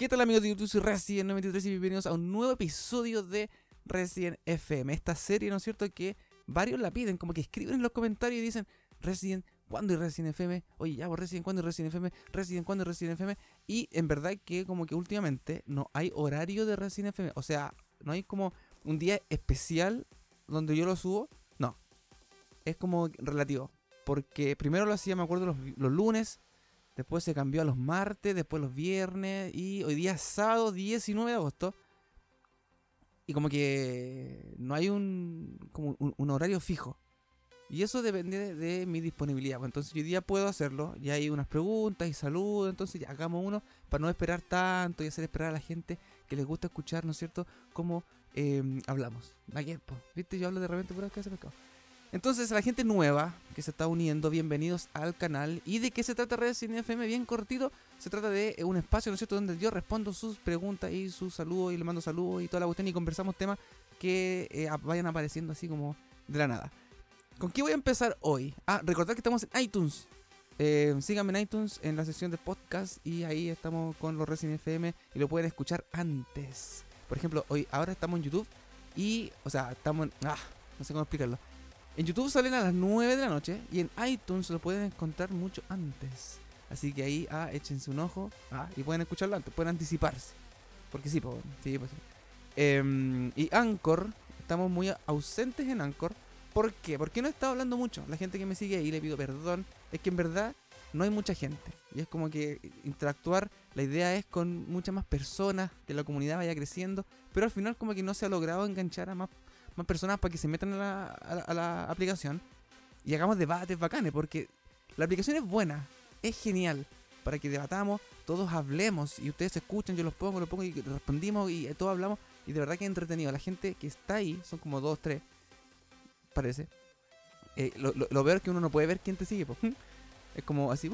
¿Qué tal amigos de YouTube? Soy Resident 93 y bienvenidos a un nuevo episodio de Resident FM. Esta serie, ¿no es cierto? Que varios la piden, como que escriben en los comentarios y dicen Resident, ¿cuándo es Resident FM? Oye, ya, pues Resident, ¿cuándo es Resident FM? Resident, ¿cuándo es Resident FM? Y en verdad que como que últimamente no hay horario de Resident FM. O sea, no hay como un día especial donde yo lo subo. No. Es como relativo. Porque primero lo hacía, me acuerdo, los lunes Después se cambió a los martes, después los viernes y hoy día es sábado 19 de agosto. Y como que no hay un, como un, horario fijo. Y eso depende de, mi disponibilidad. Pues entonces hoy día puedo hacerlo. Y hay unas preguntas y saludos. Entonces ya hagamos uno para no esperar tanto y hacer esperar a la gente que les gusta escuchar, ¿no es cierto? Cómo em, hablamos. Ayer, pues, ¿viste? Yo hablo de repente por acá, se me entonces, a la gente nueva que se está uniendo, bienvenidos al canal. ¿Y de qué se trata Redes FM? Bien cortito, se trata de un espacio, ¿no es cierto?, donde yo respondo sus preguntas y sus saludos y le mando saludos y toda la cuestión y conversamos temas que eh, vayan apareciendo así como de la nada. ¿Con qué voy a empezar hoy? Ah, recordad que estamos en iTunes. Eh, síganme en iTunes en la sección de podcast y ahí estamos con los Resident FM y lo pueden escuchar antes. Por ejemplo, hoy ahora estamos en YouTube y, o sea, estamos en... Ah, no sé cómo explicarlo. En YouTube salen a las 9 de la noche y en iTunes lo pueden encontrar mucho antes. Así que ahí, ah, échense un ojo ah, y pueden escucharlo antes, pueden anticiparse. Porque sí, pues, sí, pues. Eh, y Anchor, estamos muy ausentes en Anchor. ¿Por qué? Porque no he estado hablando mucho. La gente que me sigue ahí le pido perdón. Es que en verdad no hay mucha gente. Y es como que interactuar, la idea es con muchas más personas, que la comunidad vaya creciendo. Pero al final como que no se ha logrado enganchar a más más personas para que se metan a la, aplicación y hagamos debates bacanes, porque la aplicación es buena, es genial, para que debatamos, todos hablemos y ustedes escuchan, yo los pongo, los pongo y respondimos y todos hablamos y de verdad que es entretenido. La gente que está ahí, son como dos, tres, parece. Eh, lo, lo, es que uno no puede ver quién te sigue, es como así,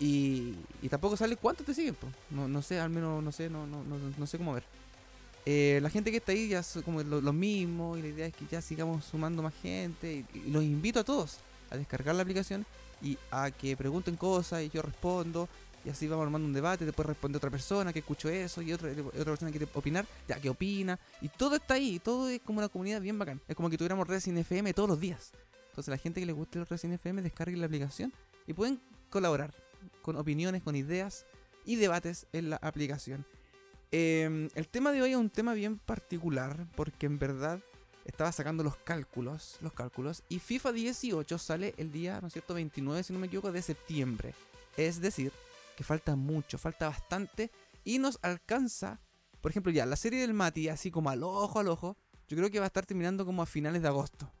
y, y tampoco sale cuántos te siguen, No, no sé, al menos no sé, no, no, no, no sé cómo ver. Eh, la gente que está ahí ya es como lo, mismo y la idea es que ya sigamos sumando más gente y, los invito a todos a descargar la aplicación y a que pregunten cosas y yo respondo y así vamos armando un debate, después responde otra persona que escuchó eso y otra, otra persona quiere opinar, ya que opina y todo está ahí, todo es como una comunidad bien bacán, es como que tuviéramos Resident FM todos los días. Entonces la gente que le guste el Resident FM descargue la aplicación y pueden colaborar con opiniones, con ideas y debates en la aplicación. Em, el tema de hoy es un tema bien particular porque en verdad estaba sacando los cálculos, los cálculos y FIFA 18 sale el día, ¿no es cierto?, 29, si no me equivoco, de septiembre. Es decir, que falta mucho, falta bastante y nos alcanza, por ejemplo, ya la serie del Mati, así como al ojo al ojo, yo creo que va a estar terminando como a finales de agosto.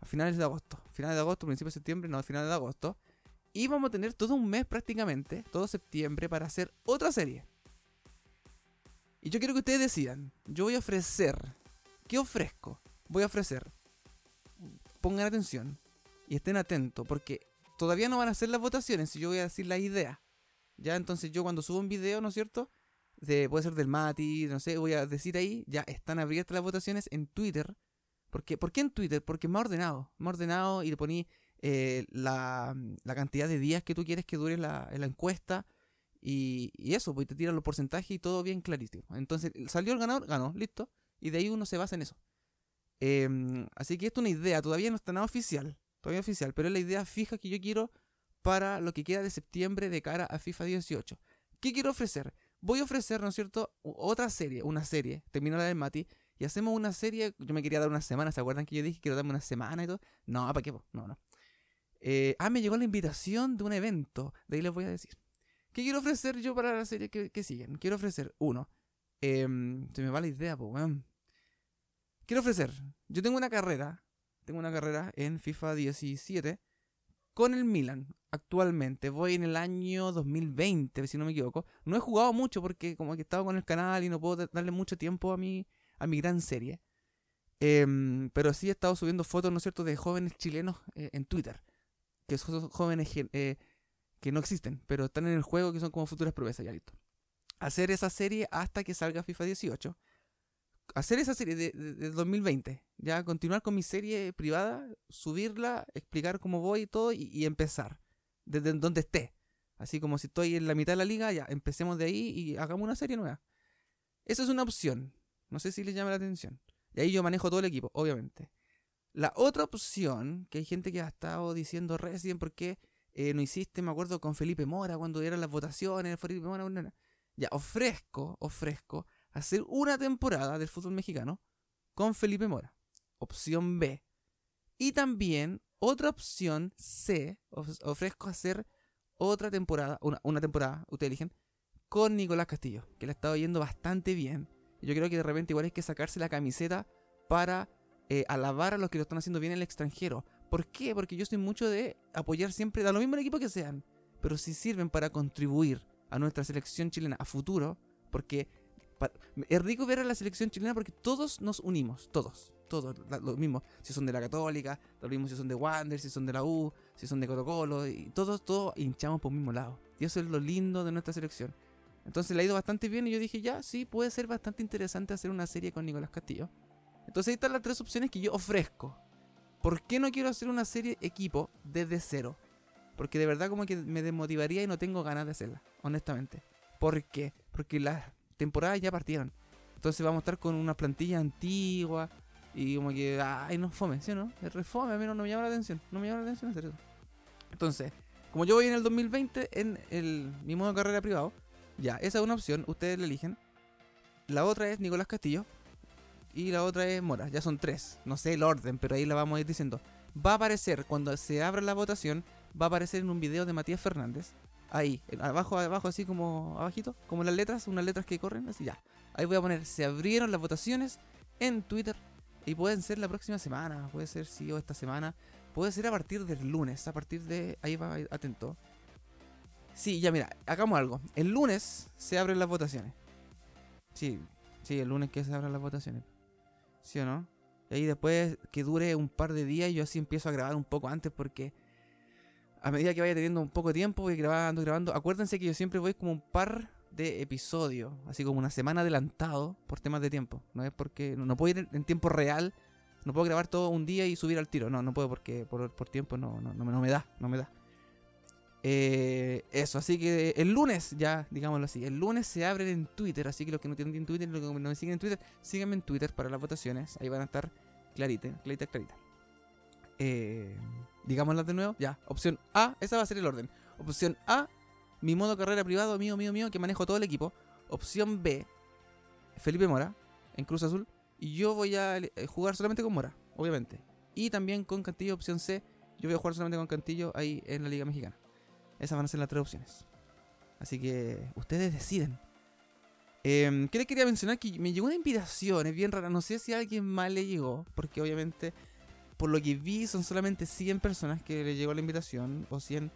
A finales de agosto, finales de agosto, principio de septiembre, no, a finales de agosto. Y vamos a tener todo un mes prácticamente, todo septiembre, para hacer otra serie. Y yo quiero que ustedes decidan. Yo voy a ofrecer. ¿Qué ofrezco? Voy a ofrecer. Pongan atención. Y estén atentos. Porque todavía no van a ser las votaciones. Si yo voy a decir la idea. Ya, entonces yo cuando subo un video, ¿no es cierto? De, puede ser del Mati, no sé, voy a decir ahí, ya están abiertas las votaciones en Twitter. ¿Por qué, ¿Por qué en Twitter? Porque ha ordenado. Ha ordenado y le poní eh, la, cantidad de días que tú quieres que dure la, la encuesta y, eso, pues te tiran los porcentajes y todo bien clarísimo. Entonces, salió el ganador, ganó, listo. Y de ahí uno se basa en eso. Em, así que esto es una idea, todavía no está nada oficial, todavía oficial, pero es la idea fija que yo quiero para lo que queda de septiembre de cara a FIFA 18. ¿Qué quiero ofrecer? Voy a ofrecer, ¿no es cierto?, otra serie, una serie, termino la de Mati, y hacemos una serie, yo me quería dar una semana, ¿se acuerdan que yo dije que quiero darme una semana y todo? No, ¿para qué? No, no. Eh, ah, me llegó la invitación de un evento, de ahí les voy a decir. ¿Qué quiero ofrecer yo para la serie que, siguen? Quiero ofrecer, uno, em, se me va la idea, pues, weón. Quiero ofrecer, yo tengo una carrera, tengo una carrera en FIFA 17 con el Milan actualmente. Voy en el año 2020, si no me equivoco. No he jugado mucho porque como que estaba con el canal y no puedo darle mucho tiempo a mi, a mi gran serie. Em, pero sí he estado subiendo fotos, ¿no es cierto?, de jóvenes chilenos eh, en Twitter. Que son jóvenes eh, que no existen, pero están en el juego que son como futuras promesas, ya listo. Hacer esa serie hasta que salga FIFA 18. Hacer esa serie de, 2020. Ya continuar con mi serie privada, subirla, explicar cómo voy y todo y, empezar. Desde donde esté. Así como si estoy en la mitad de la liga, ya, empecemos de ahí y hagamos una serie nueva. Esa es una opción. No sé si les llama la atención. Y ahí yo manejo todo el equipo, obviamente. La otra opción, que hay gente que ha estado diciendo recién, ¿por qué eh, no hiciste, me acuerdo, con Felipe Mora cuando eran las votaciones? Felipe Mora, ya, ofrezco, ofrezco hacer una temporada del fútbol mexicano con Felipe Mora. Opción B. Y también otra opción C, ofrezco hacer otra temporada, una, una temporada, ustedes eligen, con Nicolás Castillo, que le ha estado yendo bastante bien. Yo creo que de repente igual hay que sacarse la camiseta para eh, alabar a los que lo están haciendo bien en el extranjero. ¿Por qué? Porque yo soy mucho de apoyar siempre, da lo mismo el equipo que sean, pero si sirven para contribuir a nuestra selección chilena a futuro, porque es rico ver a la selección chilena porque todos nos unimos, todos, todos, lo mismo, si son de la Católica, lo mismo si son de Wander, si son de la U, si son de Colo Colo, y todos, todos hinchamos por el mismo lado. Y eso es lo lindo de nuestra selección. Entonces le ha ido bastante bien y yo dije, ya, sí, puede ser bastante interesante hacer una serie con Nicolás Castillo. Entonces ahí están las tres opciones que yo ofrezco. ¿Por qué no quiero hacer una serie equipo desde cero? Porque de verdad como que me desmotivaría y no tengo ganas de hacerla, honestamente. ¿Por qué? Porque las temporadas ya partieron. Entonces vamos a estar con una plantilla antigua y como que, ay, no fome, ¿sí o no? Es refome, a mí no, me llama la atención. No me llama la atención hacer eso. Entonces, como yo voy en el 2020 en el, mi modo de carrera privado, ya, esa es una opción, ustedes la eligen. La otra es Nicolás Castillo. Y la otra es Mora. Ya son tres. No sé el orden, pero ahí la vamos a ir diciendo. Va a aparecer, cuando se abra la votación, va a aparecer en un video de Matías Fernández. Ahí, abajo, abajo, así como abajito, como las letras, unas letras que corren, así ya. Ahí voy a poner, se abrieron las votaciones en Twitter. Y pueden ser la próxima semana, puede ser sí o esta semana. Puede ser a partir del lunes, a partir de... Ahí va, atento. Sí, ya mira, hagamos algo. El lunes se abren las votaciones. Sí, sí, el lunes que se abren las votaciones. ¿Sí o no? Y ahí después que dure un par de días, yo así empiezo a grabar un poco antes porque a medida que vaya teniendo un poco de tiempo, voy grabando, grabando. Acuérdense que yo siempre voy como un par de episodios, así como una semana adelantado por temas de tiempo. No es porque no, puedo ir en, tiempo real, no puedo grabar todo un día y subir al tiro. No, no puedo porque por, por tiempo no, no, no, me da, no me da. Eh, eso, así que el lunes, ya digámoslo así, el lunes se abren en Twitter, así que los que no tienen Twitter, los que no me siguen en Twitter, síganme en Twitter para las votaciones, ahí van a estar clarita, clarita, clarita. Eh, digámoslas de nuevo, ya, opción A, esa va a ser el orden. Opción A, mi modo carrera privado, mío, mío, mío, que manejo todo el equipo. Opción B, Felipe Mora, en Cruz Azul, y yo voy a eh, jugar solamente con Mora, obviamente. Y también con Cantillo, opción C, yo voy a jugar solamente con Cantillo ahí en la Liga Mexicana. Esas van a ser las tres opciones. Así que ustedes deciden. Eh, ¿Qué les quería mencionar? Que me llegó una invitación, es bien rara. No sé si a alguien más le llegó, porque obviamente, por lo que vi, son solamente 100 personas que le llegó la invitación, o 100,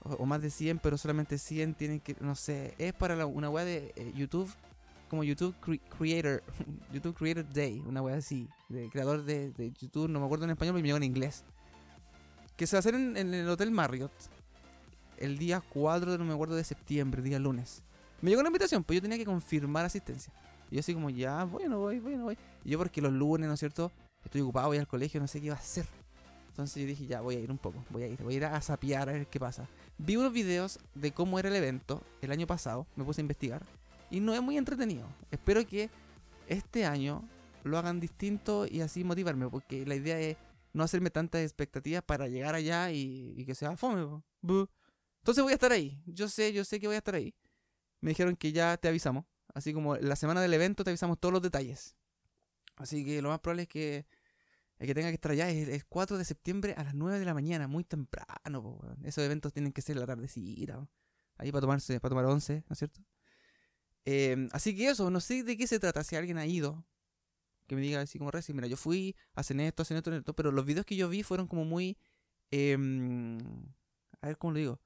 o, más de 100, pero solamente 100 tienen que, no sé, es para una web de eh, YouTube, como YouTube Creator, YouTube Creator Day, una web así, de creador de, YouTube, no me acuerdo en español, pero me llegó en inglés. Que se va a hacer en el Hotel Marriott, el día 4 de, no me acuerdo, de septiembre, día lunes. Me llegó la invitación, pues yo tenía que confirmar asistencia. Y yo así como, ya, voy, no voy, voy, no voy. Y yo porque los lunes, ¿no es cierto? Estoy ocupado, voy al colegio, no sé qué iba a hacer. Entonces yo dije, ya, voy a ir un poco, voy a ir, voy a ir a sapear a ver qué pasa. Vi unos videos de cómo era el evento el año pasado, me puse a investigar. Y no es muy entretenido. Espero que este año lo hagan distinto y así motivarme, porque la idea es no hacerme tantas expectativas para llegar allá y, que sea fome. Entonces voy a estar ahí. Yo sé, yo sé que voy a estar ahí. Me dijeron que ya te avisamos. Así como la semana del evento te avisamos todos los detalles. Así que lo más probable es que tenga que estar allá es el 4 de septiembre a las 9 de la mañana, muy temprano. Esos eventos tienen que ser la tardecita. Ahí para tomarse, para tomar once, ¿no es cierto? Em, así que eso, no sé de qué se trata. Si alguien ha ido, que me diga así como recién, mira, yo fui, hacen esto, hacen esto, hacen esto, pero los videos que yo vi fueron como muy... Em, a ver cómo lo digo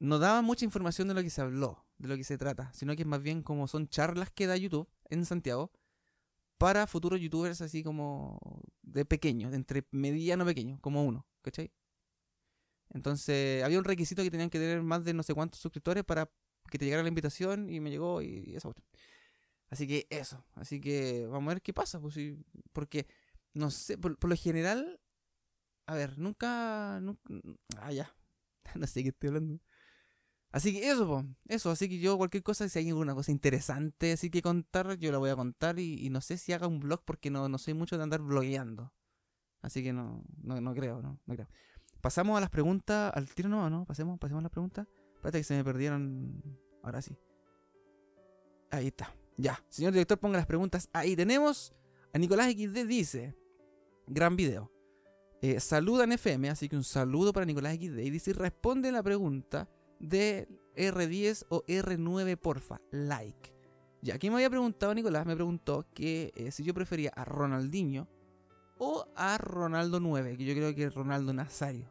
no daba mucha información de lo que se habló, de lo que se trata, sino que es más bien como son charlas que da YouTube en Santiago para futuros youtubers así como de pequeños, entre mediano pequeño, como uno, ¿cachai? Entonces había un requisito que tenían que tener más de no sé cuántos suscriptores para que te llegara la invitación y me llegó y, eso. Así que eso, así que vamos a ver qué pasa, pues, porque no sé, por, lo general, a ver, nunca, nunca ah, ya, no sé qué estoy hablando. Así que eso, po, eso, así que yo cualquier cosa, si hay alguna cosa interesante así que contar, yo la voy a contar y, no sé si haga un blog porque no, no soy mucho de andar blogueando. Así que no, no, no creo, no, no creo. Pasamos a las preguntas, al tiro no, ¿no? Pasemos, pasemos a las preguntas. Espérate que se me perdieron. Ahora sí. Ahí está. Ya. Señor director, ponga las preguntas. Ahí tenemos a Nicolás XD dice. Gran video. Eh, saludan FM, así que un saludo para Nicolás XD. Y dice, responde la pregunta de R10 o R9, porfa. Like. Ya, aquí me había preguntado Nicolás, me preguntó que eh, si yo prefería a Ronaldinho o a Ronaldo 9, que yo creo que es Ronaldo Nazario.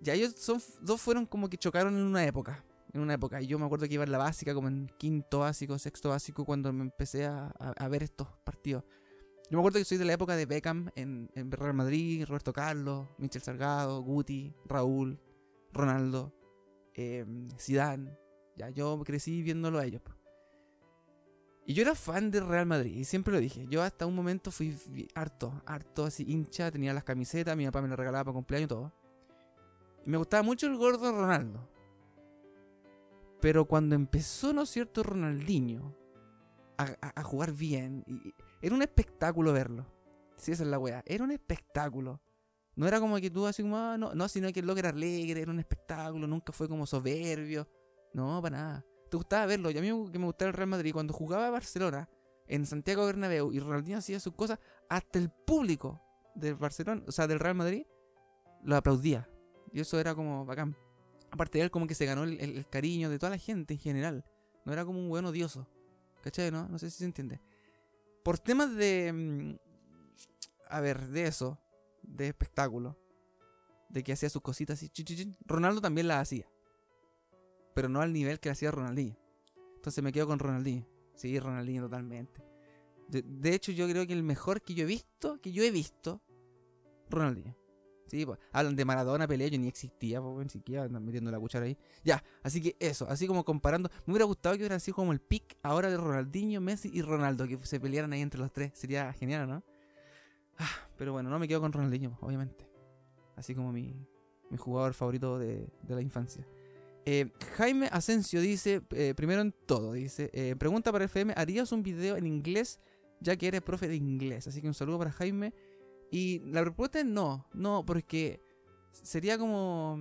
Ya ellos son, dos fueron como que chocaron en una época. En una época. Y yo me acuerdo que iba en la básica, como en quinto básico, sexto básico, cuando me empecé a, ver estos partidos. Yo me acuerdo que soy de la época de Beckham en, en Real Madrid, Roberto Carlos, Michel Salgado, Guti, Raúl, Ronaldo, eh. Ya, yo crecí viéndolo a ellos. Y yo era fan de Real Madrid, y siempre lo dije. Yo hasta un momento fui harto, harto así hincha, tenía las camisetas, mi papá me las regalaba para cumpleaños y todo. Y me gustaba mucho el gordo Ronaldo. Pero cuando empezó, ¿no es cierto?, Ronaldinho a, jugar bien, era un espectáculo verlo. Si esa es la weá, era un espectáculo. No era como que tú así como, ah, no, no, sino que el loco era alegre, era un espectáculo, nunca fue como soberbio. No, para nada. Te gustaba verlo. Y a mí que me gustaba el Real Madrid, cuando jugaba Barcelona, en Santiago Bernabéu, y Ronaldinho hacía sus cosas, hasta el público del Barcelona, o sea, del Real Madrid, lo aplaudía. Y eso era como bacán. Aparte de él, como que se ganó el, cariño de toda la gente en general. No era como un buen odioso. ¿Cachai? No, no sé si se entiende. Por temas de. Mm, a ver, de eso. De espectáculo. De que hacía sus cositas así. Ronaldo también las hacía. Pero no al nivel que hacía Ronaldinho. Entonces me quedo con Ronaldinho. Sí, Ronaldinho totalmente. De, de hecho, yo creo que el mejor que yo he visto, que yo he visto, Ronaldinho. Sí, pues, hablan de Maradona, pelea, yo ni existía, pues, ni siquiera metiendo la cuchara ahí. Ya, así que eso, así como comparando, me hubiera gustado que hubiera sido como el pick ahora de Ronaldinho, Messi y Ronaldo, que se pelearan ahí entre los tres, sería genial, ¿no? Ah, pero bueno, no me quedo con Ronaldinho, obviamente. Así como mi, mi jugador favorito de, la infancia. Eh, Jaime Asensio dice, eh, primero en todo, dice, eh, pregunta para FM, ¿harías un video en inglés ya que eres profe de inglés? Así que un saludo para Jaime. Y la respuesta es no, no, porque sería como.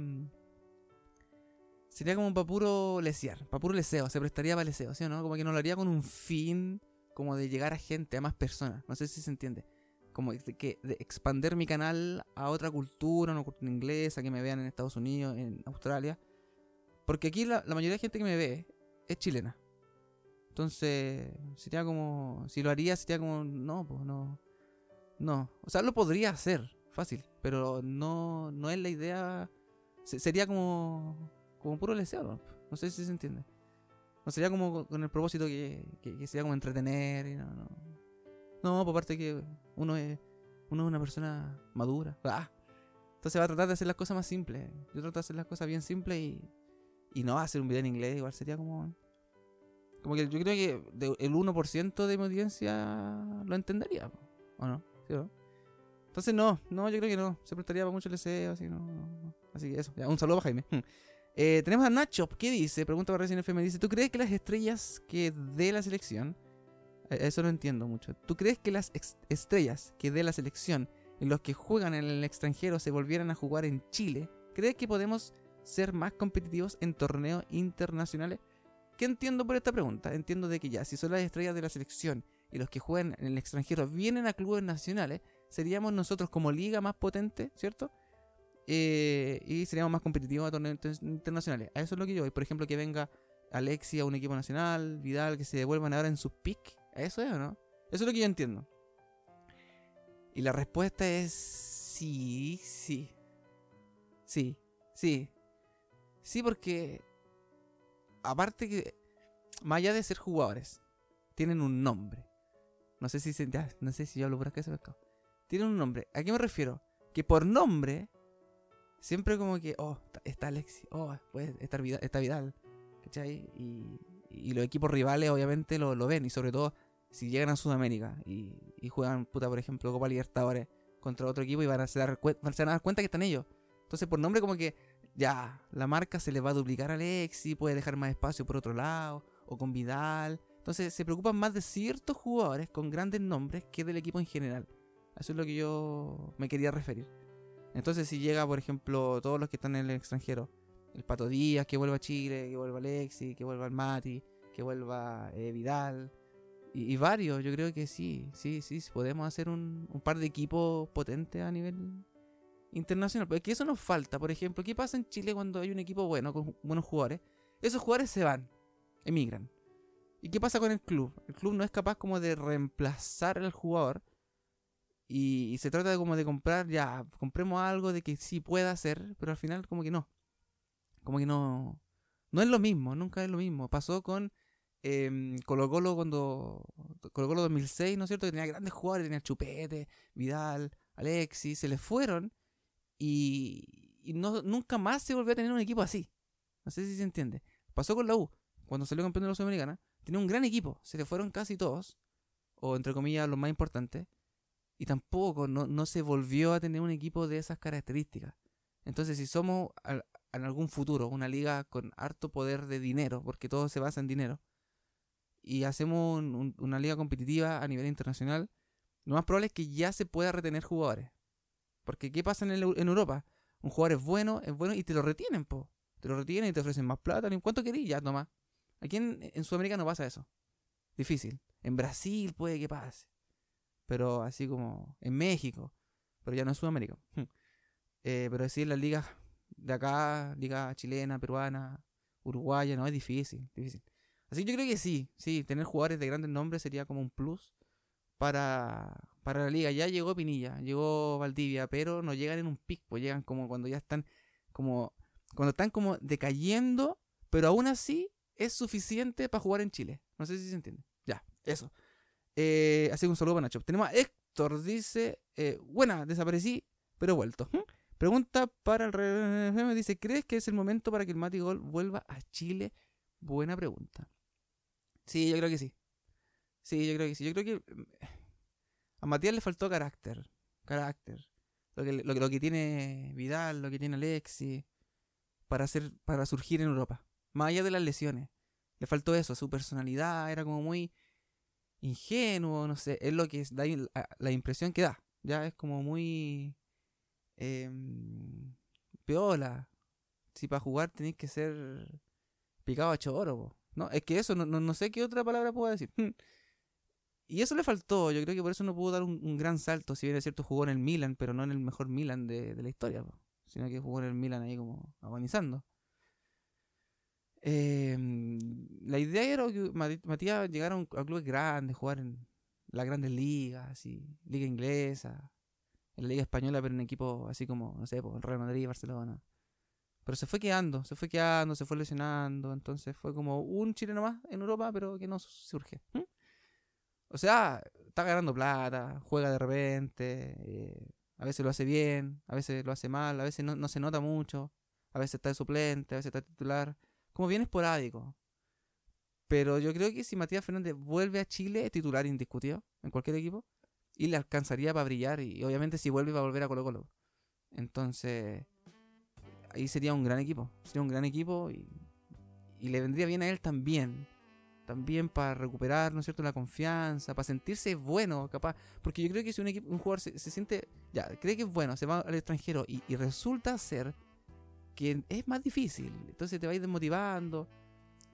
Sería como para puro lesear, para puro leseo, se prestaría para leseo, ¿sí o no? Como que no lo haría con un fin como de llegar a gente, a más personas, no sé si se entiende. Como de, que, de expander mi canal a otra cultura, una cultura inglesa, que me vean en Estados Unidos, en Australia. Porque aquí la, la mayoría de gente que me ve es chilena. Entonces, sería como. Si lo haría, sería como. No, pues no. No, o sea, lo podría hacer, fácil, pero no, no es la idea. sería como, como puro deseo, ¿no? no sé si se entiende. No sería como con el propósito que, que, sería como entretener y no, no. No, por parte que uno es, uno es una persona madura. Ah. Entonces va a tratar de hacer las cosas más simples. Yo trato de hacer las cosas bien simples y, y no hacer un video en inglés. Igual sería como. Como que yo creo que el 1% de mi audiencia lo entendería. ¿O no? Entonces no, no, yo creo que no. Se prestaría para mucho el deseo, así, no, Así que eso, un saludo para Jaime. Eh, tenemos a Nacho, ¿qué dice? Pregunta para Recién FM, dice, ¿tú crees que las estrellas que dé la selección, eso no entiendo mucho, ¿tú crees que las estrellas que dé la selección y los que juegan en el extranjero se volvieran a jugar en Chile, ¿crees que podemos ser más competitivos en torneos internacionales? ¿Qué entiendo por esta pregunta? Entiendo de que ya, si son las estrellas de la selección y los que juegan en el extranjero vienen a clubes nacionales, seríamos nosotros como liga más potente, ¿cierto? Eh, y seríamos más competitivos a torneos internacionales. A eso es lo que yo voy. Por ejemplo, que venga Alexi a un equipo nacional, Vidal, que se devuelvan ahora en sus pick. ¿Eso es o no? Eso es lo que yo entiendo. Y la respuesta es sí, sí. Sí, sí. Sí, porque aparte que, más allá de ser jugadores, tienen un nombre. No sé si se, no sé si yo hablo por acá ese pescado. Tiene un nombre. ¿A qué me refiero? Que por nombre, siempre como que, oh, está Alexi, oh, puede estar Vidal, está Vidal. ¿Cachai? Y, y, los equipos rivales obviamente lo, lo, ven. Y sobre todo si llegan a Sudamérica y, juegan, puta, por ejemplo, Copa Libertadores contra otro equipo y van a, dar, van a dar cuenta que están ellos. Entonces por nombre como que ya, la marca se le va a duplicar a Alexi, puede dejar más espacio por otro lado, o con Vidal. Entonces se preocupan más de ciertos jugadores con grandes nombres que del equipo en general. Eso es lo que yo me quería referir. Entonces si llega, por ejemplo, todos los que están en el extranjero, el Pato Díaz, que vuelva a Chile, que vuelva Alexi, que vuelva el Mati, que vuelva eh, Vidal, y, varios, yo creo que sí, sí, sí, podemos hacer un, un par de equipos potentes a nivel internacional. Porque eso nos falta. Por ejemplo, ¿qué pasa en Chile cuando hay un equipo bueno, con buenos jugadores? Esos jugadores se van, emigran. ¿Y qué pasa con el club? El club no es capaz como de reemplazar al jugador. Y, se trata de como de comprar, ya, compremos algo de que sí pueda hacer, pero al final como que no. Como que no. No es lo mismo, nunca es lo mismo. Pasó con eh, Colo Colo cuando. Colo Colo 2006, ¿no es cierto? Que tenía grandes jugadores, tenía Chupete, Vidal, Alexis, se les fueron y, no, nunca más se volvió a tener un equipo así. No sé si se entiende. Pasó con la U, cuando salió campeón de la Sudamericana, tenía un gran equipo, se le fueron casi todos, o entre comillas los más importantes, y tampoco no, se volvió a tener un equipo de esas características. Entonces, si somos en algún futuro una liga con harto poder de dinero, porque todo se basa en dinero, y hacemos una liga competitiva a nivel internacional, lo más probable es que ya se pueda retener jugadores. Porque ¿qué pasa en, en Europa? Un jugador es bueno, es bueno y te lo retienen, po. Te lo retienen y te ofrecen más plata. ¿En cuánto querís? Ya, toma. Aquí en, Sudamérica no pasa eso. Difícil. En Brasil puede que pase. Pero así como en México. Pero ya no en Sudamérica. eh, pero decir las ligas de acá, liga chilena, peruana, uruguaya, no, es difícil, difícil. Así que yo creo que sí, sí, tener jugadores de grandes nombres sería como un plus para, para la liga. Ya llegó Pinilla, llegó Valdivia, pero no llegan en un pic, pues llegan como cuando ya están como cuando están como decayendo, pero aún así es suficiente para jugar en Chile. No sé si se entiende. Ya, eso. Eh, así que un saludo para Nacho. Tenemos a Héctor, dice, eh, buena, desaparecí, pero vuelto. ¿Mm? Pregunta para el me dice, ¿crees que es el momento para que el Mati Gol vuelva a Chile? Buena pregunta. Sí, yo creo que sí. Sí, yo creo que sí. Yo creo que mm, a Matías le faltó carácter. Carácter. Lo que, lo, que tiene Vidal, lo que tiene Alexi. Para, hacer, para surgir en Europa. Más allá de las lesiones. Le faltó eso, su personalidad era como muy ingenuo, no sé. Es lo que da la impresión que da. Ya es como muy. Eh, peola. Si para jugar tenéis que ser picado a choro. No, es que eso, no, no sé qué otra palabra puedo decir. Y eso le faltó, yo creo que por eso no pudo dar un, gran salto, si bien es cierto jugó en el Milan, pero no en el mejor Milan de, la historia, sino que jugó en el Milan ahí como agonizando. Em, la idea era que Matías llegara a, un, clubes grandes, jugar en las grandes ligas, liga inglesa, en la liga española, pero en equipos así como, no sé, el Real Madrid, Barcelona. Pero se fue quedando, se fue quedando, se fue lesionando, entonces fue como un chileno más en Europa, pero que no surge. O sea, está ganando plata, juega de repente, eh, a veces lo hace bien, a veces lo hace mal, a veces no, se nota mucho, a veces está de suplente, a veces está titular, como bien esporádico. Pero yo creo que si Matías Fernández vuelve a Chile, es titular indiscutido en cualquier equipo, y le alcanzaría para brillar, y obviamente si vuelve va a volver a Colo Colo. Entonces, ahí sería un gran equipo, sería un gran equipo y, y le vendría bien a él también también para recuperar, ¿no es cierto?, la confianza, para sentirse bueno, capaz. Porque yo creo que si un, equipo, un jugador se, siente, ya, cree que es bueno, se va al extranjero y, resulta ser que es más difícil. Entonces te vais desmotivando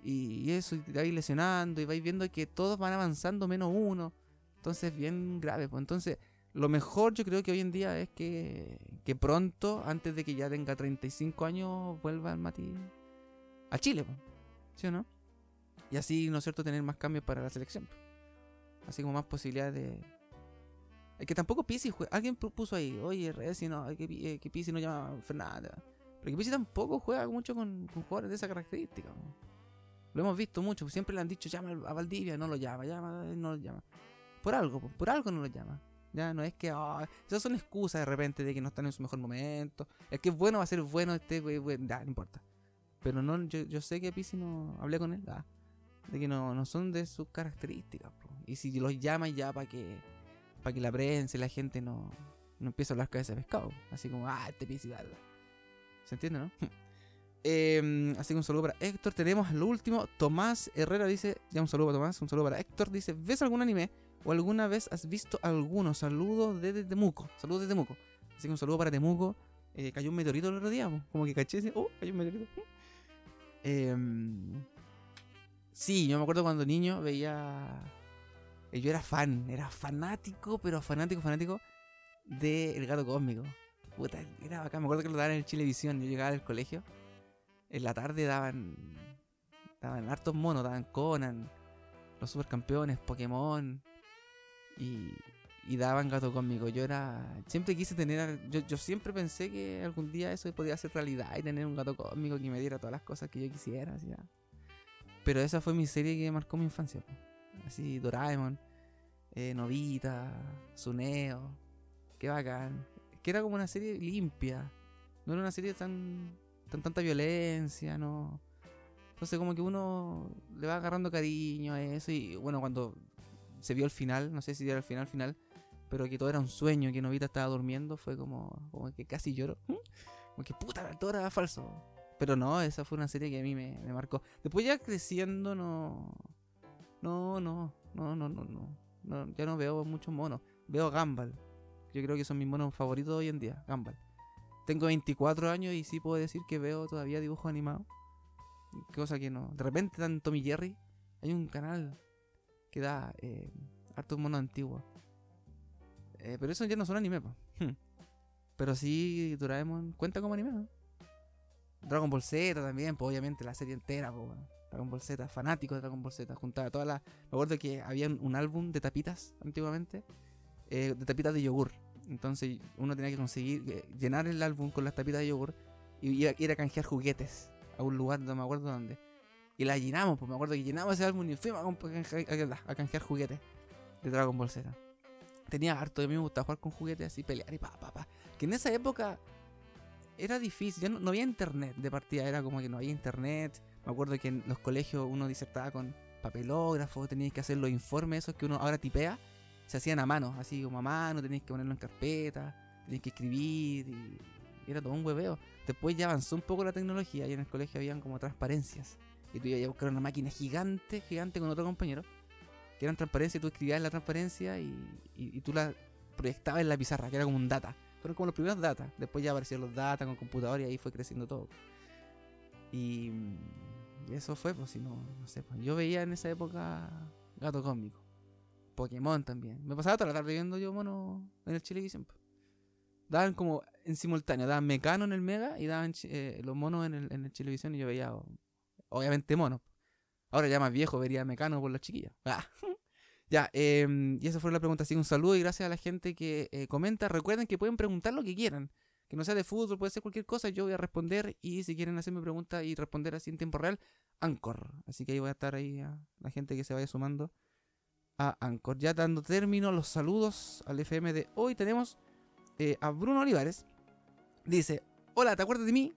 y, eso, y te vais lesionando y vais viendo que todos van avanzando menos uno. Entonces, bien grave. Pues. Entonces, lo mejor yo creo que hoy en día es que, que pronto, antes de que ya tenga 35 años, vuelva al Mati a Chile. Pues. ¿Sí o no? Y así, ¿no es cierto?, tener más cambios para la selección. Así como más posibilidades de... Es que tampoco Pisi juega. Alguien puso ahí, oye, Reci, no, que, eh, que Pisi no llama a Fernanda. Pero que Pisi tampoco juega mucho con, jugadores de esa característica. Lo hemos visto mucho. Siempre le han dicho, llama a Valdivia, no lo llama, llama, no lo llama. Por algo, por algo no lo llama. Ya no es que, oh, esas son excusas de repente de que no están en su mejor momento. Es que es bueno, va a ser bueno este, güey, no importa. Pero no, yo, yo sé que Pisi no hablé con él, ah, de que no, no son de sus características. Y si los llaman ya para que para que la prensa y la gente no, no empiece a hablar cabeza de pescado. Así como, ah, este pisi, ¿Se entiende, no? Em, así que un saludo para Héctor. Tenemos lo último. Tomás Herrera dice. Ya un saludo para Tomás. Un saludo para Héctor. Dice: ¿Ves algún anime? ¿O alguna vez has visto alguno? Saludos desde Temuco. Saludos desde Temuco. Así que un saludo para Temuco. Eh, cayó un meteorito el otro día. Como que caché. Oh, cayó un meteorito. Em, sí, yo me acuerdo cuando niño veía. Eh, yo era fan. Era fanático, pero fanático, fanático. De El Gato Cósmico. Puta, era bacán. Me acuerdo que lo daban en el Chilevisión. Yo llegaba del colegio en la tarde daban daban hartos monos, daban Conan, los supercampeones, Pokémon y, y daban gato conmigo. Yo era siempre quise tener yo, yo siempre pensé que algún día eso podía ser realidad y tener un gato cósmico que me diera todas las cosas que yo quisiera, así, Pero esa fue mi serie que marcó mi infancia. Así Doraemon, eh, Novita, Suneo, qué bacán. Que era como una serie limpia. No era una serie tan tan tanta violencia, ¿no? Entonces como que uno le va agarrando cariño a eso y bueno, cuando se vio el final, no sé si era el final final, pero que todo era un sueño, que Novita estaba durmiendo, fue como, como que casi lloro. Como que puta, todo era falso. Pero no, esa fue una serie que a mí me, marcó. Después ya creciendo no... No, no, no, no, no, no. ya no veo muchos monos. Veo Gumball. Yo creo que son mis monos favoritos hoy en día, Gumball. Tengo 24 años y sí puedo decir que veo todavía dibujos animados. Cosa que no. De repente dan Tommy Jerry. Hay un canal que da eh, hartos. Eh, pero eso ya no son anime, hmm. Pero sí, Doraemon cuenta como anime, Dragon Ball Z también, pues obviamente la serie entera, Dragon Ball Z, fanático de Dragon Ball Z. Juntaba todas las. Me acuerdo que había un álbum de tapitas antiguamente. Eh, de tapitas de yogur. Entonces uno tenía que conseguir eh, llenar el álbum con las tapitas de yogur y ir a, canjear juguetes a un lugar, no me acuerdo dónde. Y la llenamos, pues me acuerdo que llenamos ese álbum y fuimos a, canjear juguetes de Dragon Ball Z. Tenía harto, a mí me gustaba jugar con juguetes así, pelear y pa, pa, pa. Que en esa época era difícil, ya no, había internet de partida, era como que no había internet. Me acuerdo que en los colegios uno disertaba con papelógrafo, tenías que hacer los informes esos que uno ahora tipea se hacían a mano, así como a mano, tenías que ponerlo en carpeta, tenías que escribir y era todo un hueveo. Después ya avanzó un poco la tecnología y en el colegio habían como transparencias. Y tú ibas a buscar una máquina gigante, gigante con otro compañero, que eran transparencias y tú escribías la transparencia y, tú la proyectabas en la pizarra, que era como un data. Fueron como los primeros data. Después ya aparecieron los data con computador y ahí fue creciendo todo. Y, eso fue, pues si no, no sé, pues yo veía en esa época gato cómico. Pokémon también. Me pasaba toda la tarde viendo yo mono en el Chilevisión. Daban como en simultáneo, daban Mecano en el Mega y daban eh, los monos en el, en Chilevisión y yo veía, obviamente, monos. Ahora ya más viejo vería Mecano por las chiquillas. Ah. ya, em, y esa fue la pregunta. Así un saludo y gracias a la gente que eh, comenta. Recuerden que pueden preguntar lo que quieran. Que no sea de fútbol, puede ser cualquier cosa. Yo voy a responder y si quieren hacerme preguntas y responder así en tiempo real, Anchor. Así que ahí voy a estar ahí a la gente que se vaya sumando a Anchor. Ya dando término los saludos al FM de hoy, tenemos eh, a Bruno Olivares. Dice: Hola, ¿te acuerdas de mí?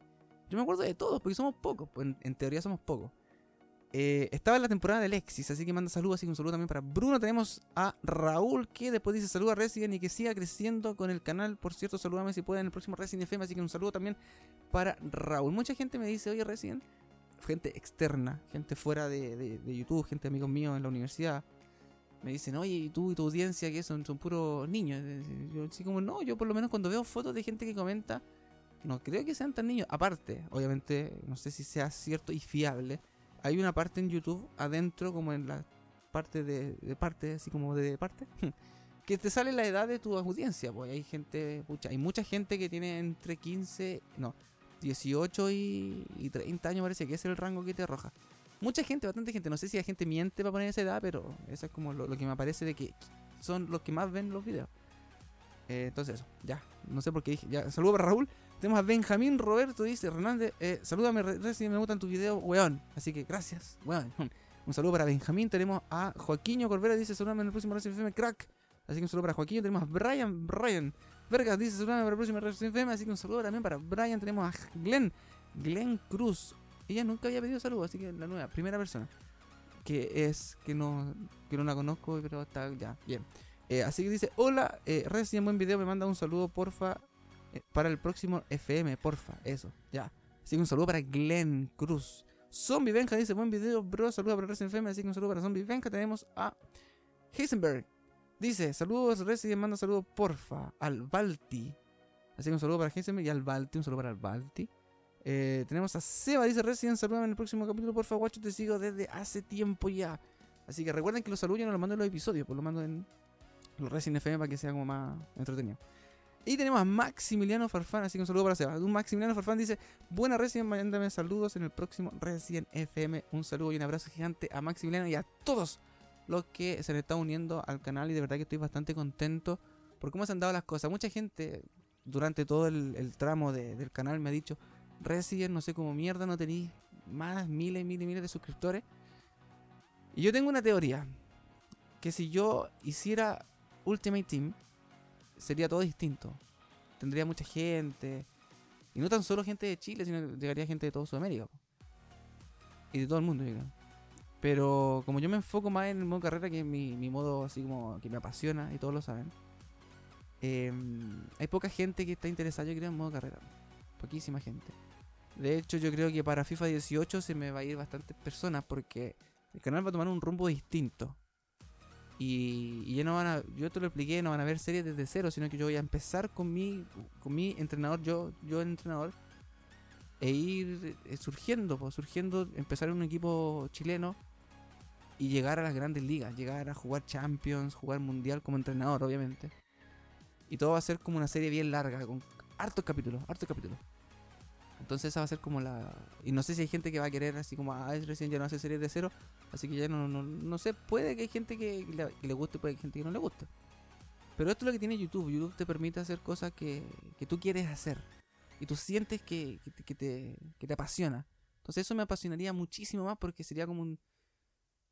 Yo me acuerdo de todos, porque somos pocos. Pues en, teoría somos pocos. Eh, estaba en la temporada de Alexis, así que manda saludos. Así que un saludo también para Bruno. Tenemos a Raúl, que después dice saludos a Resident y que siga creciendo con el canal. Por cierto, saludame si pueden en el próximo Resident FM. Así que un saludo también para Raúl. Mucha gente me dice: Oye, Resident, gente externa, gente fuera de, de YouTube, gente amigos míos en la universidad me dicen, oye, ¿y tú y tu audiencia que son? Son puros niños. Yo así como, no, yo por lo menos cuando veo fotos de gente que comenta, no creo que sean tan niños. Aparte, obviamente, no sé si sea cierto y fiable. Hay una parte en YouTube adentro, como en la parte de, parte, así como de parte, que te sale la edad de tu audiencia. Pues hay gente, pucha, hay mucha gente que tiene entre 15, no, 18 y, y 30 años, parece que es el rango que te arroja mucha gente, bastante gente, no sé si la gente miente para poner esa edad, pero eso es como lo, que me aparece de que son los que más ven los videos. Eh, entonces eso, ya, no sé por qué dije, ya, saludo para Raúl. Tenemos a Benjamín Roberto, dice Hernández, eh, salúdame, si me gustan tus videos, weón. Así que gracias, weón. Un saludo para Benjamín, tenemos a Joaquín Corbera, dice salúdame en el próximo Racing FM, crack. Así que un saludo para Joaquín, tenemos a Brian, Brian. Vergas dice salúdame para el próximo Racing FM, así que un saludo también para Brian, tenemos a Glenn, Glenn Cruz. Ella nunca había pedido saludos, así que la nueva, primera persona. Que es, que no, que no la conozco, pero está ya, bien. Eh, así que dice, hola, eh, recién buen video, me manda un saludo, porfa, para el próximo FM, porfa, eso, ya. Así que un saludo para Glenn Cruz. Zombie Benja dice, buen video, bro. Saludos para Resident FM. Así que un saludo para Zombie Benja. Tenemos a Heisenberg. Dice, saludos Resident, manda saludos porfa al Balti. Así que un saludo para Heisenberg y al Balti. Un saludo para el Balti. Eh, tenemos a Seba, dice Resident, saludame en el próximo capítulo, porfa, guacho, te sigo desde hace tiempo ya. Así que recuerden que los saludos ya no los mando en los episodios, pues los mando en los Resident FM para que sea como más entretenido. Y tenemos a Maximiliano Farfán, así que un saludo para Seba. Un Maximiliano Farfán dice, buena Resident, mándame saludos en el próximo Resident FM. Un saludo y un abrazo gigante a Maximiliano y a todos los que se le están uniendo al canal y de verdad que estoy bastante contento por cómo se han dado las cosas. Mucha gente durante todo el, tramo del canal me ha dicho, Resident, no sé cómo mierda, no tenéis más miles, miles, miles de suscriptores. Y yo tengo una teoría, que si yo hiciera Ultimate Team, sería todo distinto. Tendría mucha gente. Y no tan solo gente de Chile, sino que llegaría gente de toda Sudamérica. Y de todo el mundo, Pero como yo me enfoco más en el modo carrera, que es mi, modo así como que me apasiona y todos lo saben. Em, hay poca gente que está interesada, yo creo, en modo carrera. Poquísima gente. De hecho, yo creo que para FIFA 18 se me va a ir bastantes personas porque el canal va a tomar un rumbo distinto. Y, ya no van a, yo te lo expliqué, no van a ver series desde cero, sino que yo voy a empezar con mi, con mi entrenador, yo, yo entrenador, e ir eh, surgiendo, pues, surgiendo, empezar en un equipo chileno y llegar a las grandes ligas, llegar a jugar Champions, jugar Mundial como entrenador, obviamente. Y todo va a ser como una serie bien larga, con hartos capítulos, hartos capítulos. Entonces esa va a ser como la... Y no sé si hay gente que va a querer así como, ah, recién ya no hace series de cero, así que ya no, no, no sé, puede que hay gente que le, guste, puede que hay gente que no le guste. Pero esto es lo que tiene YouTube, YouTube te permite hacer cosas que, que tú quieres hacer y tú sientes que, que, te, que te apasiona. Entonces eso me apasionaría muchísimo más porque sería como un...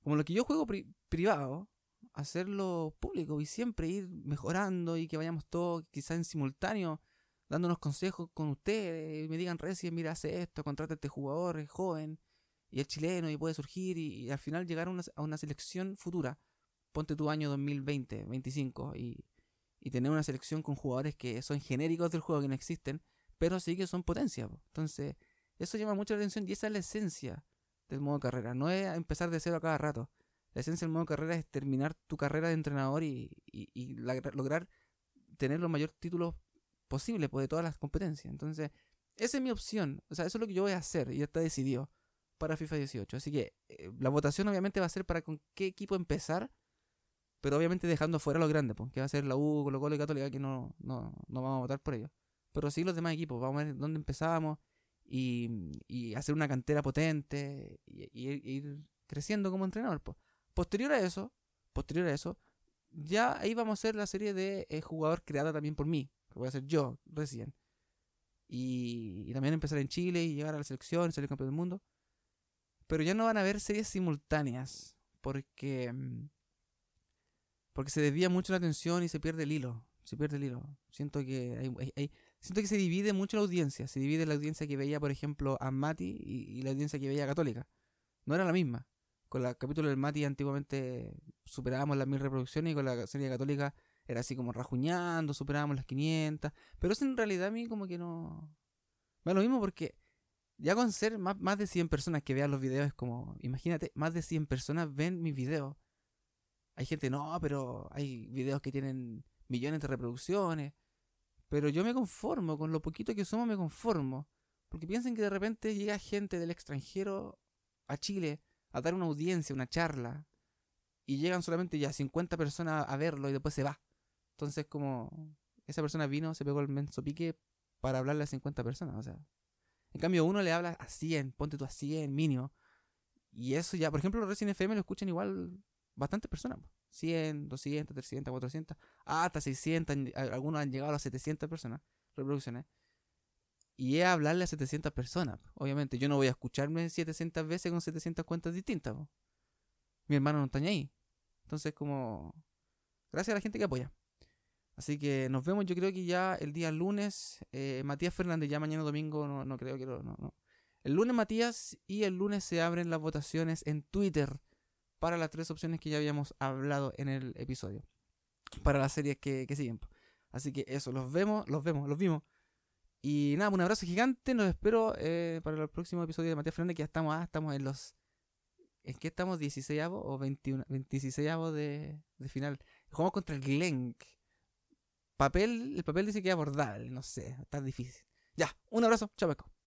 Como lo que yo juego privado, hacerlo público y siempre ir mejorando y que vayamos todos quizás en simultáneo dándonos consejos con ustedes, me digan, recién, mira, hace esto, contrata a este jugador, es joven, y es chileno, y puede surgir, y, al final llegar a una, selección futura, ponte tu año 2020, 25, y, y tener una selección con jugadores que son genéricos del juego, que no existen, pero sí que son potencia. Entonces, eso llama mucho la atención, y esa es la esencia del modo carrera, no es empezar de cero a cada rato. La esencia del modo carrera es terminar tu carrera de entrenador y, y lograr tener los mayores títulos posible pues, de todas las competencias. Entonces, esa es mi opción. O sea, eso es lo que yo voy a hacer y ya está decidido para FIFA 18. Así que eh, la votación obviamente va a ser para con qué equipo empezar, pero obviamente dejando fuera los grandes, pues, que va a ser la U, Colo Colo y Católica, que no, no, no vamos a votar por ellos. Pero sí los demás equipos, vamos a ver dónde empezamos y, y hacer una cantera potente y, ir creciendo como entrenador. Pues. Posterior a eso, posterior a eso, ya ahí vamos a hacer la serie de eh, jugador creada también por mí, que voy a hacer yo recién. Y, también empezar en Chile y llegar a la selección, ser el campeón del mundo. Pero ya no van a haber series simultáneas porque mm, porque se desvía mucho la atención y se pierde el hilo. Se pierde el hilo. Siento que hay, siento que se divide mucho la audiencia. Se divide la audiencia que veía, por ejemplo, a Mati y, la audiencia que veía a Católica. No era la misma. Con el capítulo del Mati antiguamente superábamos las mil reproducciones y con la serie católica era así como rajuñando, superábamos las 500. Pero eso en realidad a mí como que no... Va lo mismo porque ya con ser más, más de 100 personas que vean los videos es como... Imagínate, más de 100 personas ven mis videos. Hay gente, no, pero hay videos que tienen millones de reproducciones. Pero yo me conformo, con lo poquito que somos me conformo. Porque piensen que de repente llega gente del extranjero a Chile a dar una audiencia, una charla. Y llegan solamente ya 50 personas a verlo y después se va. Entonces, como esa persona vino, se pegó el menso pique para hablarle a 50 personas. O sea, en cambio, uno le habla a 100, ponte tú a 100 mínimo. Y eso ya, por ejemplo, los Resident FM lo escuchan igual bastantes personas. 100, 200, 300, 400, hasta 600. Algunos han llegado a las 700 personas, reproducciones. Y es hablarle a 700 personas. Obviamente, yo no voy a escucharme 700 veces con 700 cuentas distintas. Mi hermano no está ahí. Entonces, como. Gracias a la gente que apoya. Así que nos vemos, yo creo que ya el día lunes, eh, Matías Fernández, ya mañana domingo, no, no creo que no. El lunes Matías y el lunes se abren las votaciones en Twitter para las tres opciones que ya habíamos hablado en el episodio. Para las series que, siguen. Así que eso, los vemos, los vemos, los vimos. Y nada, un abrazo gigante, nos espero eh, para el próximo episodio de Matías Fernández, que ya estamos, ah, estamos en los... ¿En qué estamos? ¿16 o 21, 26 de, de final? Jugamos contra el Glenk papel, el papel dice que es abordable, no sé, está difícil. Ya, un abrazo, chao